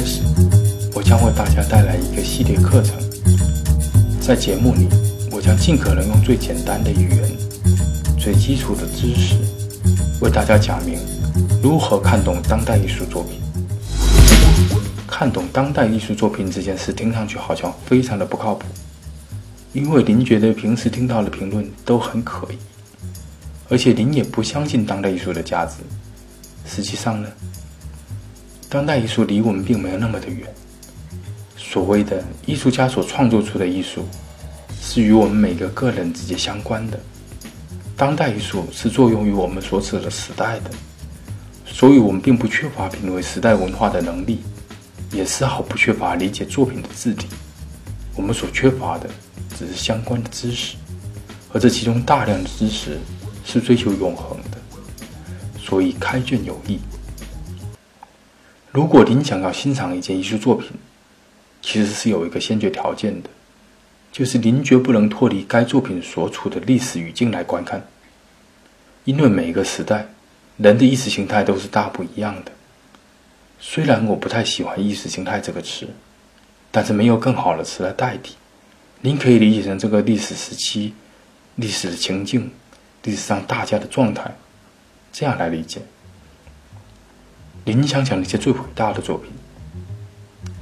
开始，我将为大家带来一个系列课程。在节目里，我将尽可能用最简单的语言、最基础的知识，为大家讲明如何看懂当代艺术作品。看懂当代艺术作品这件事，听上去好像非常的不靠谱，因为您觉得平时听到的评论都很可疑。而且您也不相信当代艺术的价值，实际上呢，当代艺术离我们并没有那么的远。所谓的艺术家所创作出的艺术，是与我们每个个人直接相关的。当代艺术是作用于我们所处的时代的，所以我们并不缺乏品味时代文化的能力，也丝毫不缺乏理解作品的质地。我们所缺乏的只是相关的知识，而这其中大量的知识。是追求永恒的，所以开卷有益。如果您想要欣赏一件艺术作品，其实是有一个先决条件的，就是您绝不能脱离该作品所处的历史语境来观看。因为每一个时代，人的意识形态都是大不一样的。虽然我不太喜欢“意识形态”这个词，但是没有更好的词来代替。您可以理解成这个历史时期、历史的情境。历史上大家的状态，这样来理解。您想想那些最伟大的作品，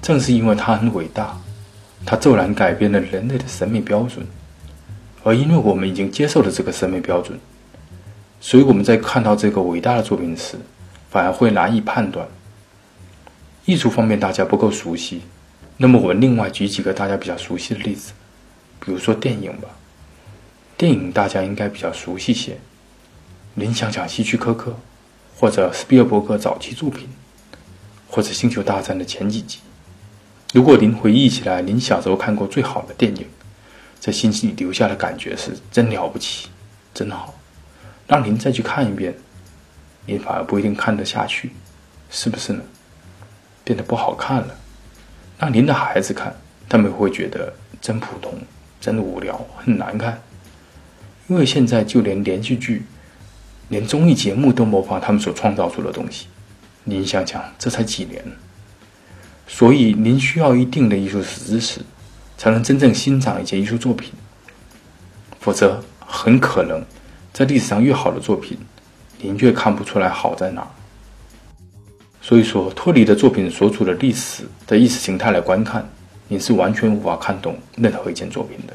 正是因为它很伟大，它骤然改变了人类的审美标准，而因为我们已经接受了这个审美标准，所以我们在看到这个伟大的作品时，反而会难以判断。艺术方面大家不够熟悉，那么我另外举几个大家比较熟悉的例子，比如说电影吧。电影大家应该比较熟悉些，您想想希区柯克，或者斯皮尔伯格早期作品，或者星球大战的前几集。如果您回忆起来，您小时候看过最好的电影，在心里留下的感觉是真了不起，真好。让您再去看一遍，您反而不一定看得下去，是不是呢？变得不好看了。让您的孩子看，他们会觉得真普通，真无聊，很难看。因为现在就连连续剧、连综艺节目都模仿他们所创造出的东西，您想想，这才几年？所以您需要一定的艺术史知识，才能真正欣赏一件艺术作品。否则，很可能在历史上越好的作品，您越看不出来好在哪儿。所以说，脱离的作品所处的历史的意识形态来观看，您是完全无法看懂任何一件作品的。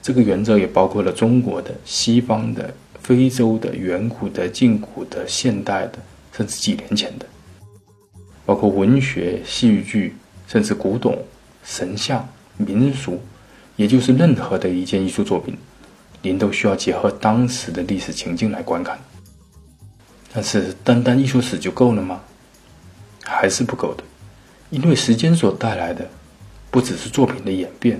这个原则也包括了中国的、西方的、非洲的、远古的、近古的、现代的，甚至几年前的，包括文学、戏剧，甚至古董、神像、民俗，也就是任何的一件艺术作品，您都需要结合当时的历史情境来观看。但是，单单艺术史就够了吗？还是不够的，因为时间所带来的，不只是作品的演变。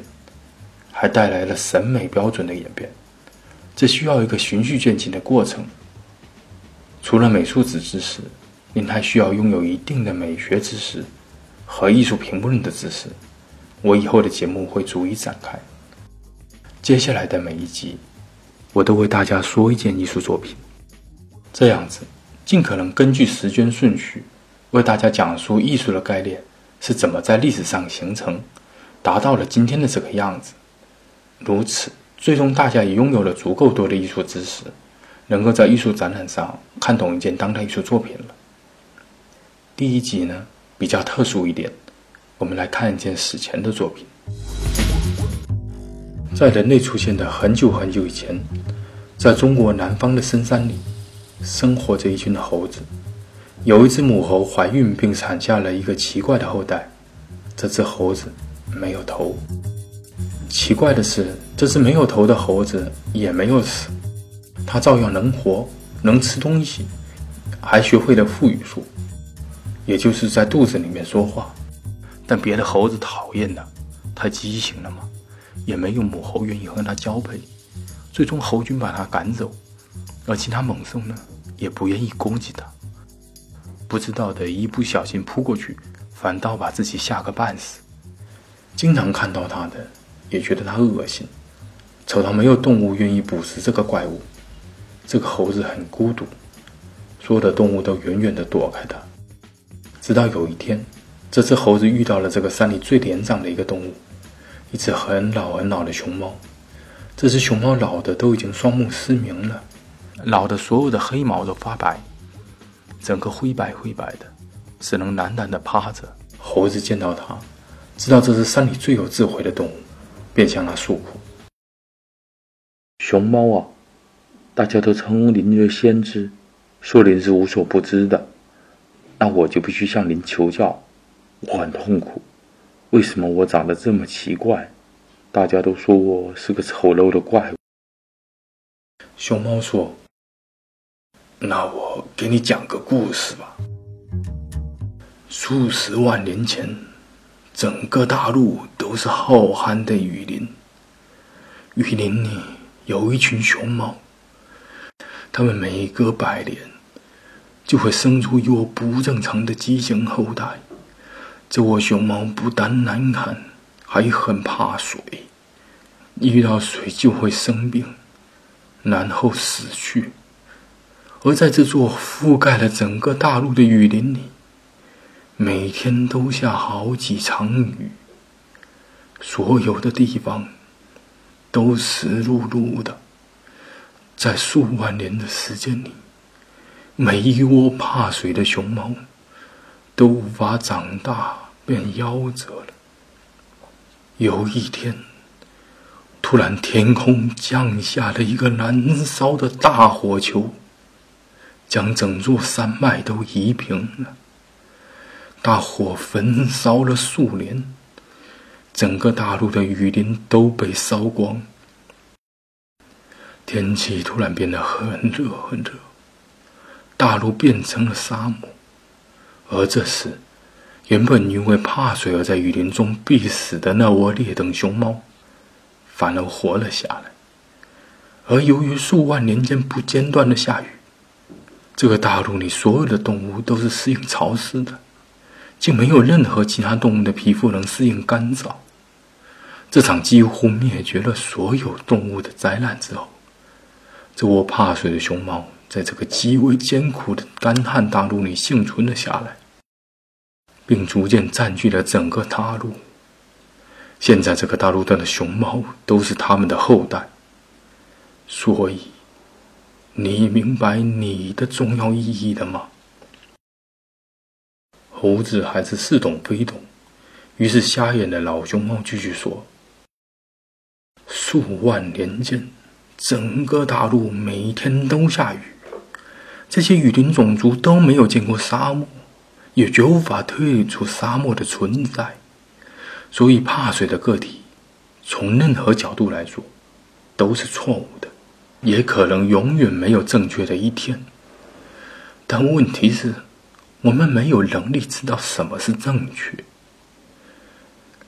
还带来了审美标准的演变，这需要一个循序渐进的过程。除了美术史知识，您还需要拥有一定的美学知识和艺术评论的知识。我以后的节目会逐一展开。接下来的每一集，我都为大家说一件艺术作品，这样子尽可能根据时间顺序，为大家讲述艺术的概念是怎么在历史上形成，达到了今天的这个样子。如此，最终大家也拥有了足够多的艺术知识，能够在艺术展览上看懂一件当代艺术作品了。第一集呢比较特殊一点，我们来看一件史前的作品。在人类出现的很久很久以前，在中国南方的深山里，生活着一群猴子。有一只母猴怀孕并产下了一个奇怪的后代，这只猴子没有头。奇怪的是，这只没有头的猴子也没有死，它照样能活，能吃东西，还学会了腹语术，也就是在肚子里面说话。但别的猴子讨厌它，太畸形了嘛，也没有母猴愿意和它交配。最终，猴群把它赶走，而其他猛兽呢，也不愿意攻击它。不知道的一不小心扑过去，反倒把自己吓个半死。经常看到它的。也觉得它恶心，丑到没有动物愿意捕食这个怪物。这个猴子很孤独，所有的动物都远远地躲开它。直到有一天，这只猴子遇到了这个山里最年长的一个动物，一只很老很老的熊猫。这只熊猫老的都已经双目失明了，老的所有的黑毛都发白，整个灰白灰白的，只能懒懒地趴着。猴子见到它，知道这是山里最有智慧的动物，便向它诉苦：“熊猫啊，大家都称您为先知，说您是无所不知的。”那我就必须向您求教，我很痛苦。为什么我长得这么奇怪？大家都说我是个丑陋的怪物。熊猫说：“那我给你讲个故事吧。数十万年前，整个大陆都是浩瀚的雨林。雨林里有一群熊猫，它们每隔百年。”就会生出一窝不正常的畸形后代。这窝熊猫不但难看，还很怕水，遇到水就会生病，然后死去。而在这座覆盖了整个大陆的雨林里，每天都下好几场雨，所有的地方都湿漉漉的。在数万年的时间里。每一窝怕水的熊猫都无法长大，便夭折了。有一天，突然天空降下了一个燃烧的大火球，将整座山脉都夷平了。大火焚烧了数年，整个大陆的雨林都被烧光。天气突然变得很热，很热。大陆变成了沙漠，而这时，原本因为怕水而在雨林中必死的那窝劣等熊猫，反而活了下来。而由于数万年间不间断的下雨，这个大陆里所有的动物都是适应潮湿的，竟没有任何其他动物的皮肤能适应干燥。这场几乎灭绝了所有动物的灾难之后，这窝怕水的熊猫。在这个极为艰苦的干旱大陆里幸存了下来，并逐渐占据了整个大陆。现在，这个大陆上的熊猫都是他们的后代。所以，你明白你的重要意义了吗？猴子还是似懂非懂，于是瞎眼的老熊猫继续说：“数万年间，整个大陆每天都下雨。”这些雨林种族都没有见过沙漠，也绝无法推理出沙漠的存在，所以怕水的个体，从任何角度来说，都是错误的，也可能永远没有正确的一天。但问题是，我们没有能力知道什么是正确，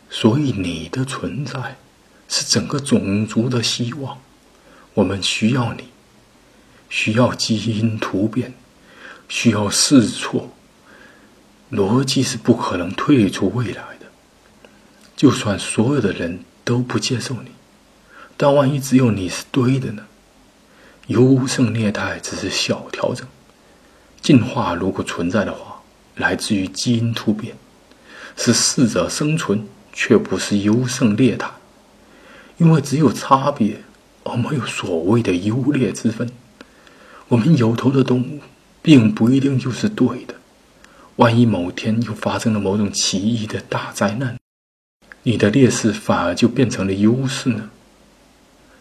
所以你的存在是整个种族的希望，我们需要你。需要基因突变，需要试错，逻辑是不可能退出未来的。就算所有的人都不接受你，但万一只有你是对的呢？优胜劣汰只是小调整，进化如果存在的话，来自于基因突变，是适者生存，却不是优胜劣汰。因为只有差别，而没有所谓的优劣之分。我们有头的动物，并不一定就是对的。万一某天又发生了某种奇异的大灾难，你的劣势反而就变成了优势呢？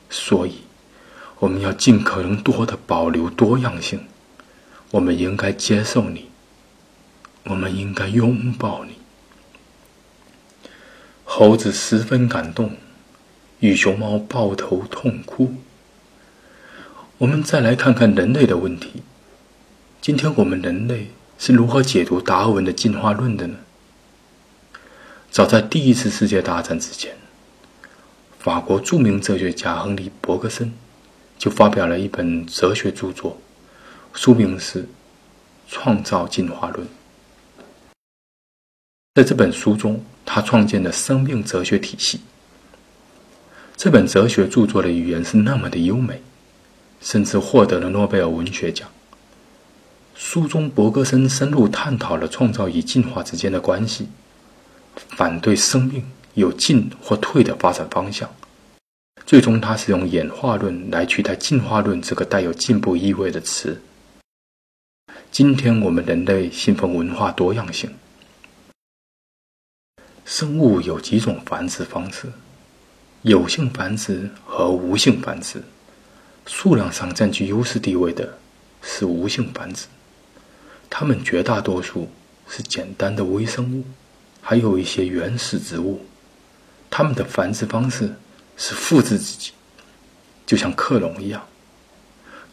所以，我们要尽可能多的保留多样性。我们应该接受你，我们应该拥抱你。猴子十分感动，与熊猫抱头痛哭。我们再来看看人类的问题。今天我们人类是如何解读达尔文的进化论的呢？早在第一次世界大战之前，法国著名哲学家亨利·伯格森就发表了一本哲学著作，书名是《创造进化论》。在这本书中，他创建了生命哲学体系。这本哲学著作的语言是那么的优美。甚至获得了诺贝尔文学奖。书中伯格森深入探讨了创造与进化之间的关系，反对生命有进或退的发展方向。最终，他是用演化论来取代进化论这个带有进步意味的词。今天我们人类信奉文化多样性。生物有几种繁殖方式：有性繁殖和无性繁殖。数量上占据优势地位的是无性繁殖，它们绝大多数是简单的微生物，还有一些原始植物。它们的繁殖方式是复制自己，就像克隆一样。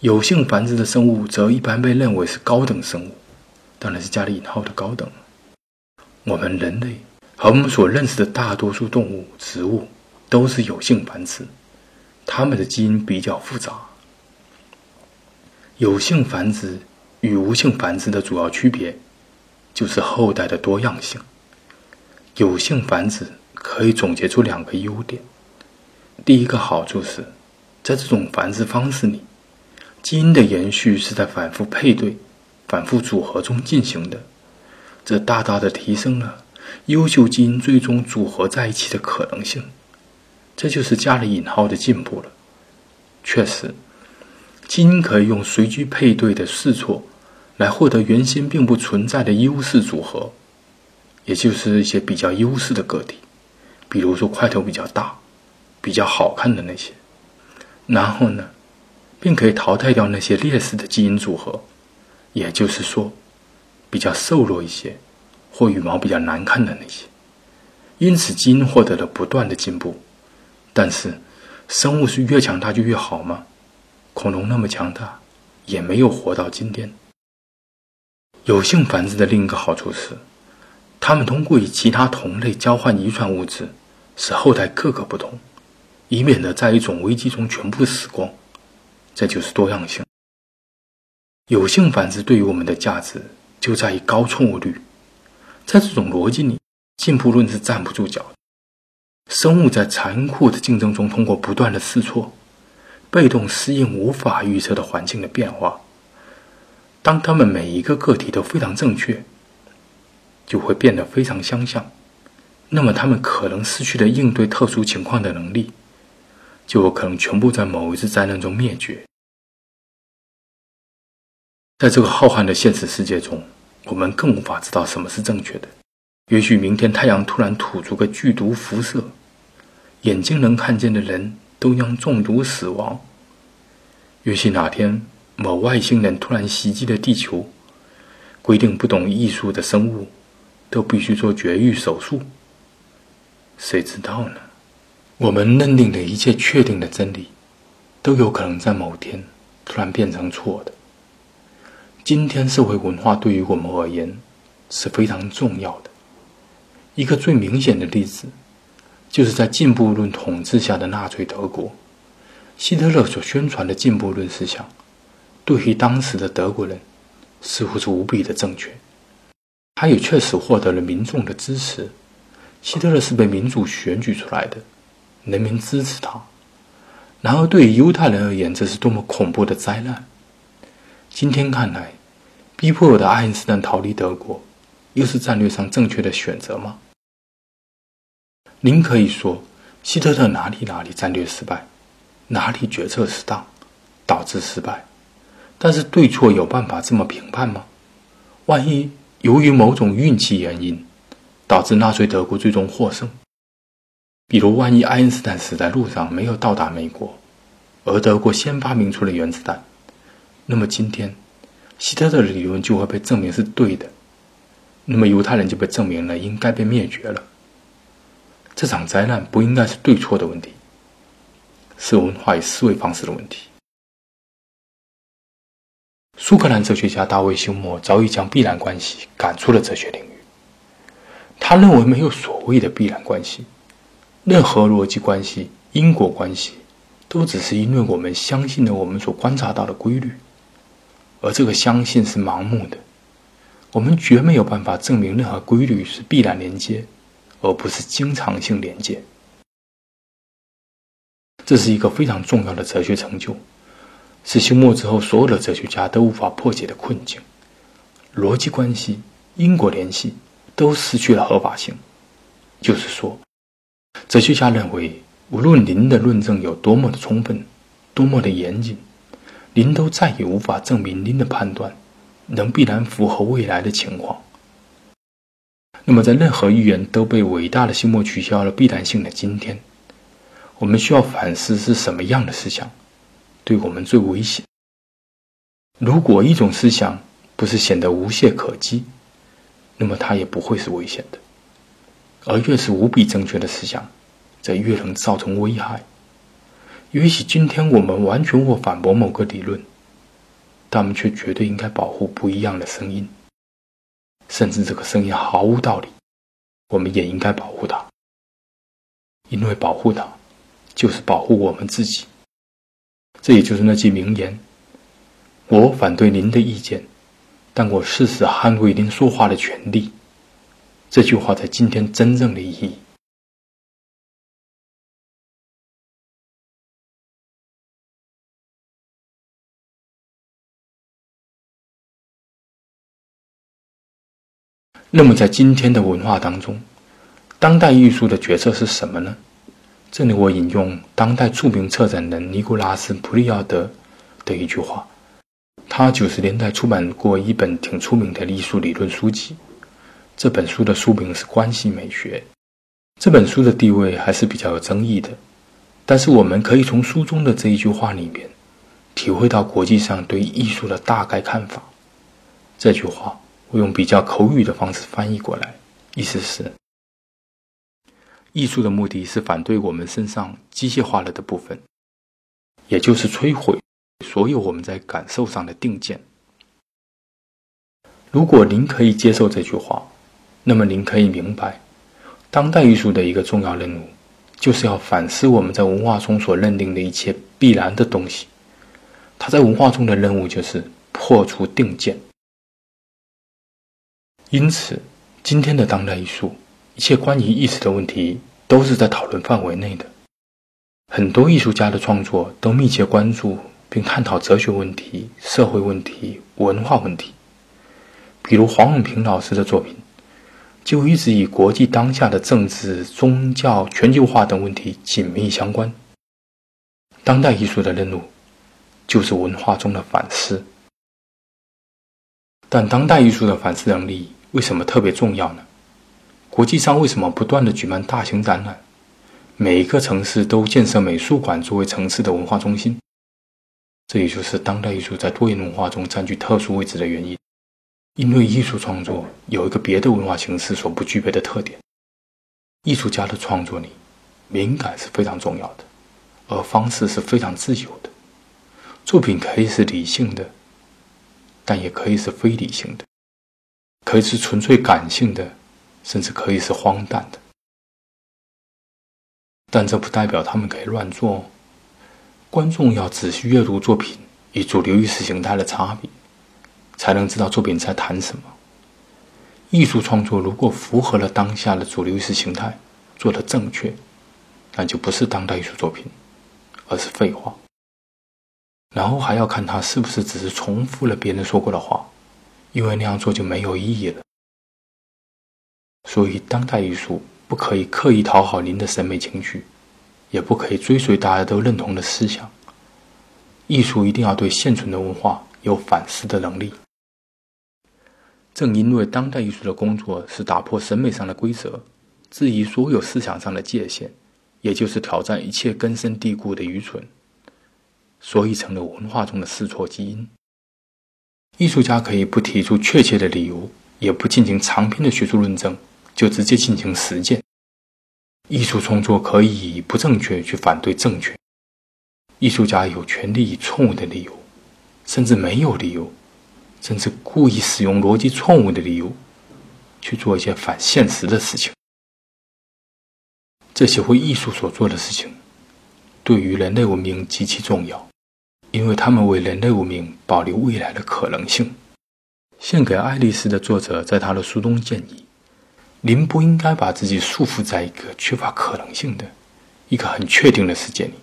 有性繁殖的生物则一般被认为是高等生物，当然是加了引号的高等。我们人类和我们所认识的大多数动物、植物都是有性繁殖，它们的基因比较复杂。有性繁殖与无性繁殖的主要区别就是后代的多样性。有性繁殖可以总结出两个优点：第一个好处是，在这种繁殖方式里。基因的延续是在反复配对、反复组合中进行的，这大大的提升了优秀基因最终组合在一起的可能性。这就是加了引号的进步了。确实，基因可以用随机配对的试错来获得原先并不存在的优势组合，也就是一些比较优势的个体，比如说块头比较大、比较好看的那些。然后呢？并可以淘汰掉那些劣势的基因组合，也就是说，比较瘦弱一些或羽毛比较难看的那些。因此，基因获得了不断的进步。但是，生物是越强大就越好吗？恐龙那么强大，也没有活到今天。有性繁殖的另一个好处是，它们通过与其他同类交换遗传物质，使后代各个不同，以免得在一种危机中全部死光。这就是多样性。有性繁殖对于我们的价值就在于高错误率。在这种逻辑里，进步论是站不住脚的。生物在残酷的竞争中，通过不断的试错，被动适应无法预测的环境的变化。当他们每一个个体都非常正确，就会变得非常相像。那么，他们可能失去了应对特殊情况的能力。就有可能全部在某一次灾难中灭绝。在这个浩瀚的现实世界中，我们更无法知道什么是正确的。也许明天太阳突然吐出个剧毒辐射，眼睛能看见的人都将中毒死亡。也许哪天某外星人突然袭击了地球，规定不懂艺术的生物都必须做绝育手术。谁知道呢？我们认定的一切确定的真理，都有可能在某天突然变成错的。今天社会文化对于我们而言是非常重要的。一个最明显的例子，就是在进步论统治下的纳粹德国，希特勒所宣传的进步论思想，对于当时的德国人似乎是无比的正确。他也确实获得了民众的支持。希特勒是被民主选举出来的。人民支持他，然而对于犹太人而言，这是多么恐怖的灾难！今天看来，逼迫我的爱因斯坦逃离德国，又是战略上正确的选择吗？您可以说，希特勒哪里哪里战略失败，哪里决策失当，导致失败。但是对错有办法这么评判吗？万一由于某种运气原因，导致纳粹德国最终获胜？比如，万一爱因斯坦死在路上，没有到达美国，而德国先发明出了原子弹，那么今天希特勒的理论就会被证明是对的，那么犹太人就被证明了应该被灭绝了。这场灾难不应该是对错的问题，是文化与思维方式的问题。苏格兰哲学家大卫休谟早已将必然关系赶出了哲学领域，他认为没有所谓的必然关系。任何逻辑关系、因果关系，都只是因为我们相信了我们所观察到的规律，而这个相信是盲目的。我们绝没有办法证明任何规律是必然连接，而不是经常性连接。这是一个非常重要的哲学成就，是休谟之后所有的哲学家都无法破解的困境，逻辑关系、因果联系都失去了合法性。就是说，哲学家认为，无论您的论证有多么的充分、多么的严谨，您都再也无法证明您的判断能必然符合未来的情况。那么，在任何预言都被伟大的心魔取消了必然性的今天，我们需要反思是什么样的思想对我们最危险。如果一种思想不是显得无懈可击，那么它也不会是危险的。而越是无比正确的思想，则越能造成危害。也许今天我们完全无法反驳某个理论，但我们却绝对应该保护不一样的声音。甚至这个声音毫无道理，我们也应该保护它，因为保护它，就是保护我们自己。这也就是那句名言：“我反对您的意见，但我誓死捍卫您说话的权利。”这句话在今天真正的意义。那么，在今天的文化当中，当代艺术的角色是什么呢？这里我引用当代著名策展人尼古拉斯·普利奥德的一句话，他九十年代出版过一本挺出名的艺术理论书籍，这本书的书名是《关系美学》。这本书的地位还是比较有争议的，但是我们可以从书中的这一句话里面，体会到国际上对艺术的大概看法。这句话。我用比较口语的方式翻译过来，意思是：艺术的目的是反对我们身上机械化了的部分，也就是摧毁所有我们在感受上的定见。如果您可以接受这句话，那么您可以明白，当代艺术的一个重要任务，就是要反思我们在文化中所认定的一切必然的东西。它在文化中的任务就是破除定见。因此，今天的当代艺术，一切关于意识的问题都是在讨论范围内的。很多艺术家的创作都密切关注并探讨哲学问题、社会问题、文化问题。比如黄永平老师的作品，就一直与国际当下的政治、宗教、全球化等问题紧密相关。当代艺术的任务，就是文化中的反思。但当代艺术的反思能力。为什么特别重要呢？国际上为什么不断的举办大型展览？每一个城市都建设美术馆作为城市的文化中心。这也就是当代艺术在多元文化中占据特殊位置的原因。因为艺术创作有一个别的文化形式所不具备的特点：艺术家的创作里，敏感是非常重要的，而方式是非常自由的。作品可以是理性的，但也可以是非理性的。可以是纯粹感性的，甚至可以是荒诞的，但这不代表他们可以乱做。观众要仔细阅读作品与主流意识形态的差别，才能知道作品在谈什么。艺术创作如果符合了当下的主流意识形态，做的正确，那就不是当代艺术作品，而是废话。然后还要看他是不是只是重复了别人说过的话。因为那样做就没有意义了，所以当代艺术不可以刻意讨好您的审美情绪，也不可以追随大家都认同的思想。艺术一定要对现存的文化有反思的能力。正因为当代艺术的工作是打破审美上的规则，质疑所有思想上的界限，也就是挑战一切根深蒂固的愚蠢，所以成了文化中的试错基因。艺术家可以不提出确切的理由，也不进行长篇的学术论证，就直接进行实践。艺术创作可以以不正确去反对正确。艺术家有权利以错误的理由，甚至没有理由，甚至故意使用逻辑错误的理由，去做一些反现实的事情。这些为艺术所做的事情，对于人类文明极其重要。因为他们为人类文明保留未来的可能性。献给爱丽丝的作者在他的书中建议：您不应该把自己束缚在一个缺乏可能性的、一个很确定的世界里。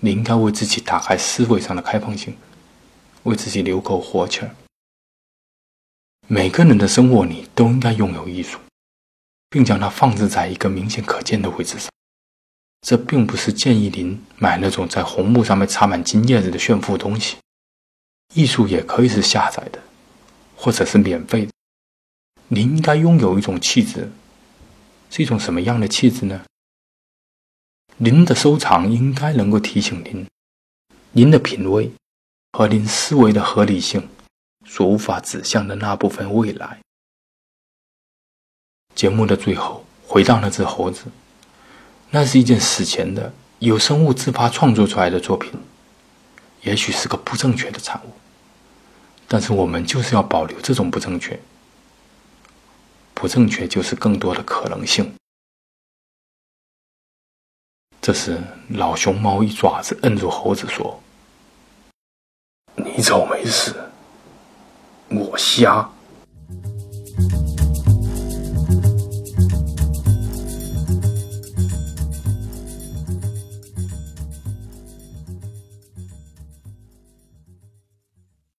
你应该为自己打开思维上的开放性，为自己留口活气儿。每个人的生活里都应该拥有艺术，并将它放置在一个明显可见的位置上。这并不是建议您买那种在红木上面插满金叶子的炫富东西。艺术也可以是下载的，或者是免费的。您应该拥有一种气质，是一种什么样的气质呢？您的收藏应该能够提醒您，您的品味和您思维的合理性所无法指向的那部分未来。节目的最后，回到那只猴子。那是一件史前的有生物自发创作出来的作品，也许是个不正确的产物，但是我们就是要保留这种不正确。不正确就是更多的可能性。这时，老熊猫一爪子摁住猴子说：“你走没事，我瞎。”